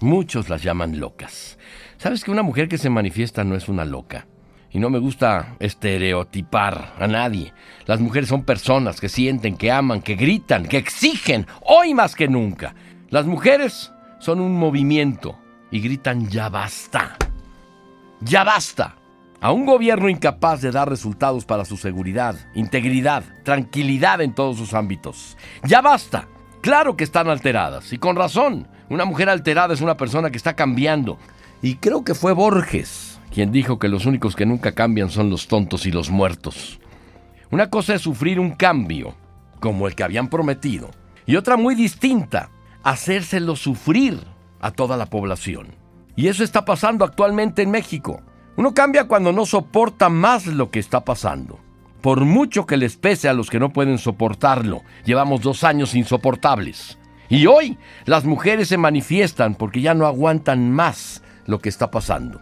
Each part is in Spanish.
Muchos las llaman locas. ¿Sabes que una mujer que se manifiesta no es una loca? Y no me gusta estereotipar a nadie. Las mujeres son personas que sienten, que aman, que gritan, que exigen, hoy más que nunca. Las mujeres son un movimiento y gritan ya basta. Ya basta. A un gobierno incapaz de dar resultados para su seguridad, integridad, tranquilidad en todos sus ámbitos. Ya basta. Claro que están alteradas y con razón. Una mujer alterada es una persona que está cambiando. Y creo que fue Borges quien dijo que los únicos que nunca cambian son los tontos y los muertos. Una cosa es sufrir un cambio, como el que habían prometido, y otra muy distinta, hacérselo sufrir a toda la población. Y eso está pasando actualmente en México. Uno cambia cuando no soporta más lo que está pasando. Por mucho que les pese a los que no pueden soportarlo, llevamos dos años insoportables. Y hoy las mujeres se manifiestan porque ya no aguantan más lo que está pasando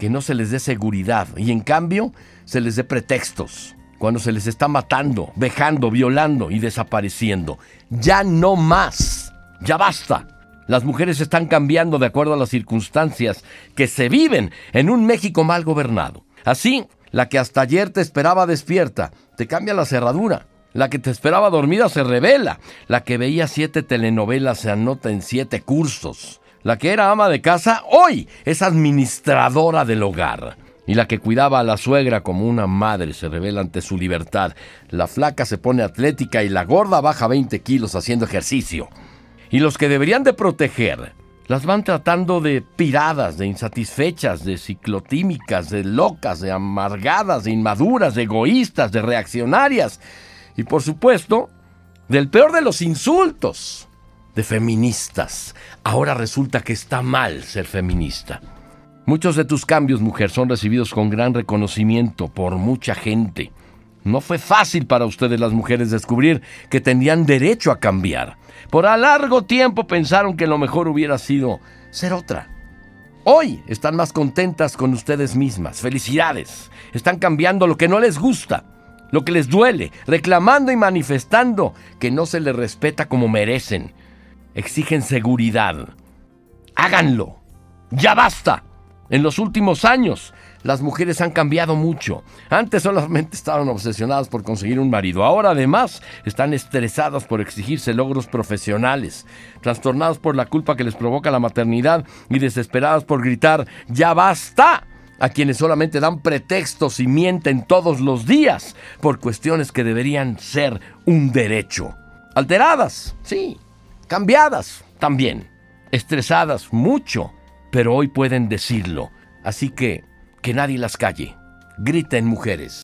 que no se les dé seguridad y en cambio se les dé pretextos cuando se les está matando, vejando, violando y desapareciendo. Ya no más, ya basta. Las mujeres están cambiando de acuerdo a las circunstancias que se viven en un México mal gobernado. Así, la que hasta ayer te esperaba despierta, te cambia la cerradura. La que te esperaba dormida se revela. La que veía siete telenovelas se anota en siete cursos. La que era ama de casa hoy es administradora del hogar. Y la que cuidaba a la suegra como una madre se revela ante su libertad. La flaca se pone atlética y la gorda baja 20 kilos haciendo ejercicio. Y los que deberían de proteger las van tratando de piradas, de insatisfechas, de ciclotímicas, de locas, de amargadas, de inmaduras, de egoístas, de reaccionarias. Y por supuesto, del peor de los insultos de feministas. Ahora resulta que está mal ser feminista. Muchos de tus cambios, mujer, son recibidos con gran reconocimiento por mucha gente. No fue fácil para ustedes las mujeres descubrir que tenían derecho a cambiar. Por a largo tiempo pensaron que lo mejor hubiera sido ser otra. Hoy están más contentas con ustedes mismas. Felicidades. Están cambiando lo que no les gusta, lo que les duele, reclamando y manifestando que no se les respeta como merecen exigen seguridad. Háganlo. Ya basta. En los últimos años, las mujeres han cambiado mucho. Antes solamente estaban obsesionadas por conseguir un marido. Ahora además están estresadas por exigirse logros profesionales, trastornadas por la culpa que les provoca la maternidad y desesperadas por gritar, ya basta a quienes solamente dan pretextos y mienten todos los días por cuestiones que deberían ser un derecho. Alteradas, sí, cambiadas también, estresadas mucho, pero hoy pueden decirlo. Así que que nadie las calle. Griten mujeres.